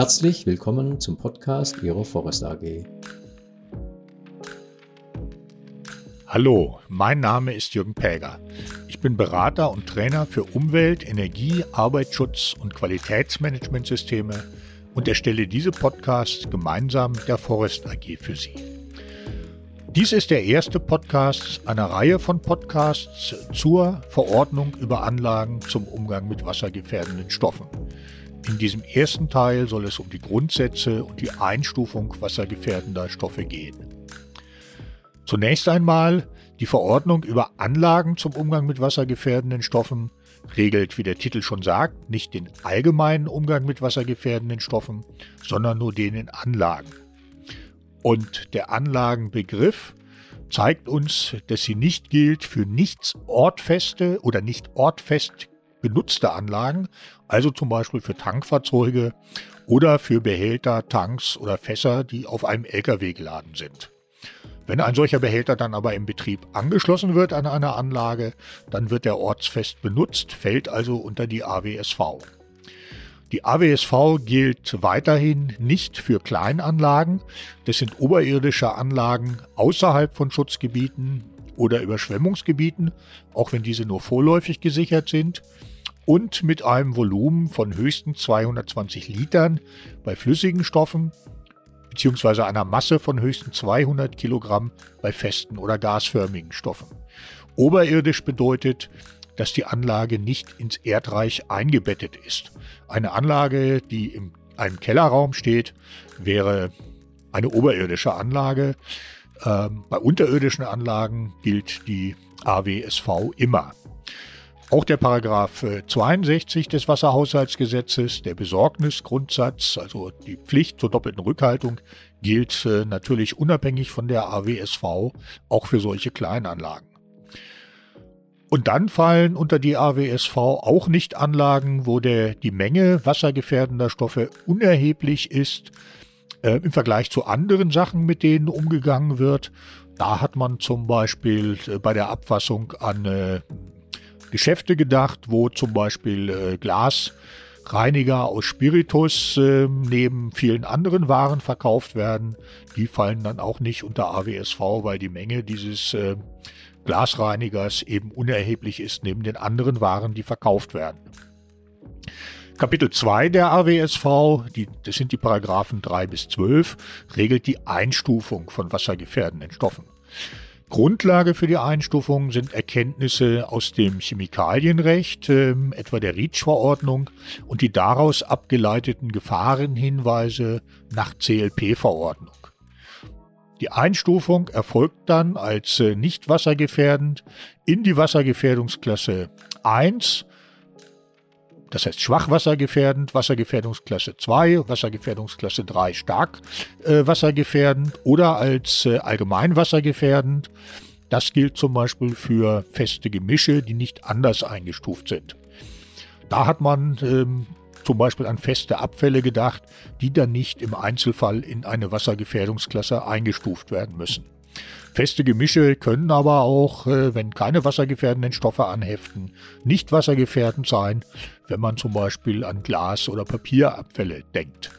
Herzlich willkommen zum Podcast Ihrer Forest AG. Hallo, mein Name ist Jürgen Päger. Ich bin Berater und Trainer für Umwelt, Energie, Arbeitsschutz und Qualitätsmanagementsysteme und erstelle diese Podcasts gemeinsam mit der Forest AG für Sie. Dies ist der erste Podcast einer Reihe von Podcasts zur Verordnung über Anlagen zum Umgang mit wassergefährdenden Stoffen. In diesem ersten Teil soll es um die Grundsätze und die Einstufung wassergefährdender Stoffe gehen. Zunächst einmal die Verordnung über Anlagen zum Umgang mit wassergefährdenden Stoffen regelt, wie der Titel schon sagt, nicht den allgemeinen Umgang mit wassergefährdenden Stoffen, sondern nur den in Anlagen. Und der Anlagenbegriff zeigt uns, dass sie nicht gilt für nichts ortfeste oder nicht ortfest benutzte Anlagen, also zum Beispiel für Tankfahrzeuge oder für Behälter, Tanks oder Fässer, die auf einem LKW geladen sind. Wenn ein solcher Behälter dann aber im Betrieb angeschlossen wird an eine Anlage, dann wird er ortsfest benutzt, fällt also unter die AWSV. Die AWSV gilt weiterhin nicht für Kleinanlagen. Das sind oberirdische Anlagen außerhalb von Schutzgebieten oder Überschwemmungsgebieten, auch wenn diese nur vorläufig gesichert sind. Und mit einem Volumen von höchstens 220 Litern bei flüssigen Stoffen beziehungsweise einer Masse von höchstens 200 Kilogramm bei festen oder gasförmigen Stoffen. Oberirdisch bedeutet, dass die Anlage nicht ins Erdreich eingebettet ist. Eine Anlage, die in einem Kellerraum steht, wäre eine oberirdische Anlage. Ähm, bei unterirdischen Anlagen gilt die AWSV immer. Auch der Paragraph 62 des Wasserhaushaltsgesetzes, der Besorgnisgrundsatz, also die Pflicht zur doppelten Rückhaltung, gilt äh, natürlich unabhängig von der AWSV auch für solche Kleinanlagen. Und dann fallen unter die AWSV auch nicht Anlagen, wo der, die Menge wassergefährdender Stoffe unerheblich ist äh, im Vergleich zu anderen Sachen, mit denen umgegangen wird. Da hat man zum Beispiel äh, bei der Abfassung an äh, Geschäfte gedacht, wo zum Beispiel äh, Glasreiniger aus Spiritus äh, neben vielen anderen Waren verkauft werden. Die fallen dann auch nicht unter AWSV, weil die Menge dieses äh, Glasreinigers eben unerheblich ist neben den anderen Waren, die verkauft werden. Kapitel 2 der AWSV, die, das sind die Paragraphen 3 bis 12, regelt die Einstufung von wassergefährdenden Stoffen. Grundlage für die Einstufung sind Erkenntnisse aus dem Chemikalienrecht, äh, etwa der REACH-Verordnung und die daraus abgeleiteten Gefahrenhinweise nach CLP-Verordnung. Die Einstufung erfolgt dann als äh, nicht wassergefährdend in die Wassergefährdungsklasse 1, das heißt schwachwassergefährdend, Wassergefährdungsklasse 2, Wassergefährdungsklasse 3 stark äh, wassergefährdend oder als äh, allgemeinwassergefährdend. Das gilt zum Beispiel für feste Gemische, die nicht anders eingestuft sind. Da hat man ähm, zum Beispiel an feste Abfälle gedacht, die dann nicht im Einzelfall in eine Wassergefährdungsklasse eingestuft werden müssen. Feste Gemische können aber auch, äh, wenn keine wassergefährdenden Stoffe anheften, nicht wassergefährdend sein, wenn man zum Beispiel an Glas- oder Papierabfälle denkt.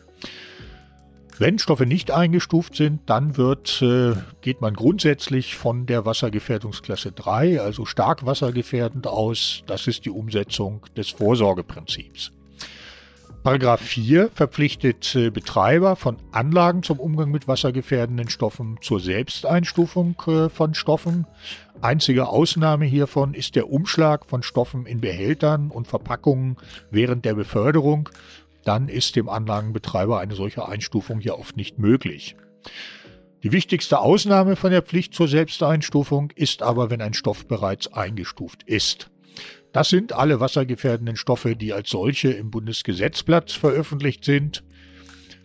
Wenn Stoffe nicht eingestuft sind, dann wird, äh, geht man grundsätzlich von der Wassergefährdungsklasse 3, also stark wassergefährdend aus. Das ist die Umsetzung des Vorsorgeprinzips. Paragraph 4 verpflichtet äh, Betreiber von Anlagen zum Umgang mit wassergefährdenden Stoffen zur Selbsteinstufung äh, von Stoffen. Einzige Ausnahme hiervon ist der Umschlag von Stoffen in Behältern und Verpackungen während der Beförderung. Dann ist dem Anlagenbetreiber eine solche Einstufung ja oft nicht möglich. Die wichtigste Ausnahme von der Pflicht zur Selbsteinstufung ist aber, wenn ein Stoff bereits eingestuft ist. Das sind alle wassergefährdenden Stoffe, die als solche im Bundesgesetzblatt veröffentlicht sind.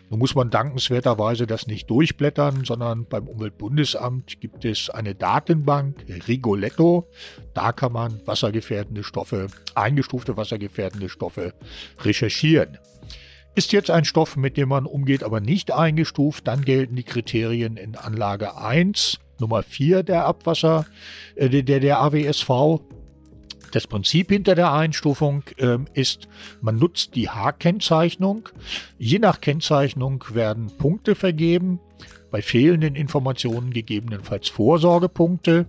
Nun muss man dankenswerterweise das nicht durchblättern, sondern beim Umweltbundesamt gibt es eine Datenbank, Rigoletto. Da kann man wassergefährdende Stoffe, eingestufte wassergefährdende Stoffe recherchieren. Ist jetzt ein Stoff, mit dem man umgeht, aber nicht eingestuft, dann gelten die Kriterien in Anlage 1, Nummer 4 der Abwasser, äh, der, der AWSV. Das Prinzip hinter der Einstufung äh, ist, man nutzt die H-Kennzeichnung. Je nach Kennzeichnung werden Punkte vergeben, bei fehlenden Informationen gegebenenfalls Vorsorgepunkte.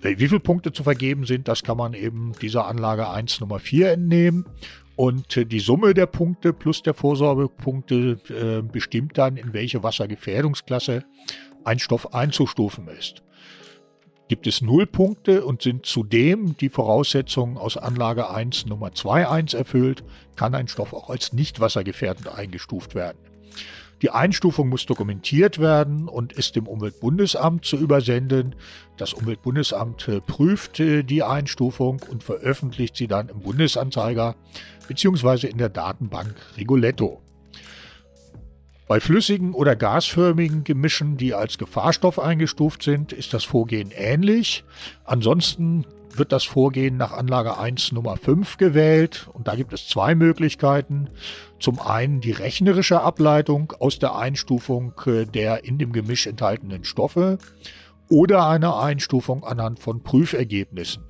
Wie viele Punkte zu vergeben sind, das kann man eben dieser Anlage 1 Nummer 4 entnehmen. Und äh, die Summe der Punkte plus der Vorsorgepunkte äh, bestimmt dann, in welche Wassergefährdungsklasse ein Stoff einzustufen ist. Gibt es null Punkte und sind zudem die Voraussetzungen aus Anlage 1 Nummer 2.1 erfüllt, kann ein Stoff auch als nicht wassergefährdend eingestuft werden. Die Einstufung muss dokumentiert werden und ist dem Umweltbundesamt zu übersenden. Das Umweltbundesamt äh, prüft äh, die Einstufung und veröffentlicht sie dann im Bundesanzeiger bzw. in der Datenbank Rigoletto. Bei flüssigen oder gasförmigen Gemischen, die als Gefahrstoff eingestuft sind, ist das Vorgehen ähnlich. Ansonsten wird das Vorgehen nach Anlage 1 Nummer 5 gewählt und da gibt es zwei Möglichkeiten. Zum einen die rechnerische Ableitung aus der Einstufung äh, der in dem Gemisch enthaltenen Stoffe oder eine Einstufung anhand von Prüfergebnissen.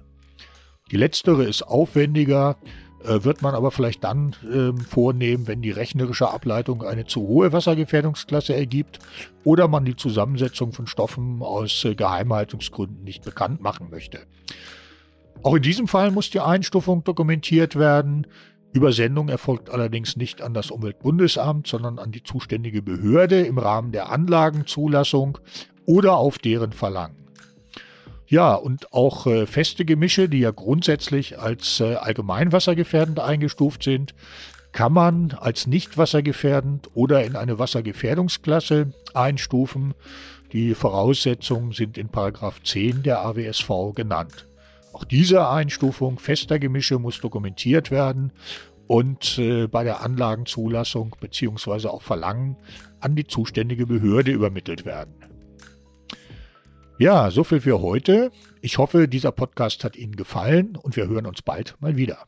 Die letztere ist aufwendiger, äh, wird man aber vielleicht dann äh, vornehmen, wenn die rechnerische Ableitung eine zu hohe Wassergefährdungsklasse ergibt oder man die Zusammensetzung von Stoffen aus äh, Geheimhaltungsgründen nicht bekannt machen möchte. Auch in diesem Fall muss die Einstufung dokumentiert werden. Übersendung erfolgt allerdings nicht an das Umweltbundesamt, sondern an die zuständige Behörde im Rahmen der Anlagenzulassung oder auf deren Verlangen. Ja, und auch äh, feste Gemische, die ja grundsätzlich als äh, allgemeinwassergefährdend eingestuft sind, kann man als nicht wassergefährdend oder in eine Wassergefährdungsklasse einstufen. Die Voraussetzungen sind in 10 der AWSV genannt. Auch diese Einstufung fester Gemische muss dokumentiert werden und äh, bei der Anlagenzulassung bzw. auch Verlangen an die zuständige Behörde übermittelt werden. Ja, so viel für heute. Ich hoffe, dieser Podcast hat Ihnen gefallen und wir hören uns bald mal wieder.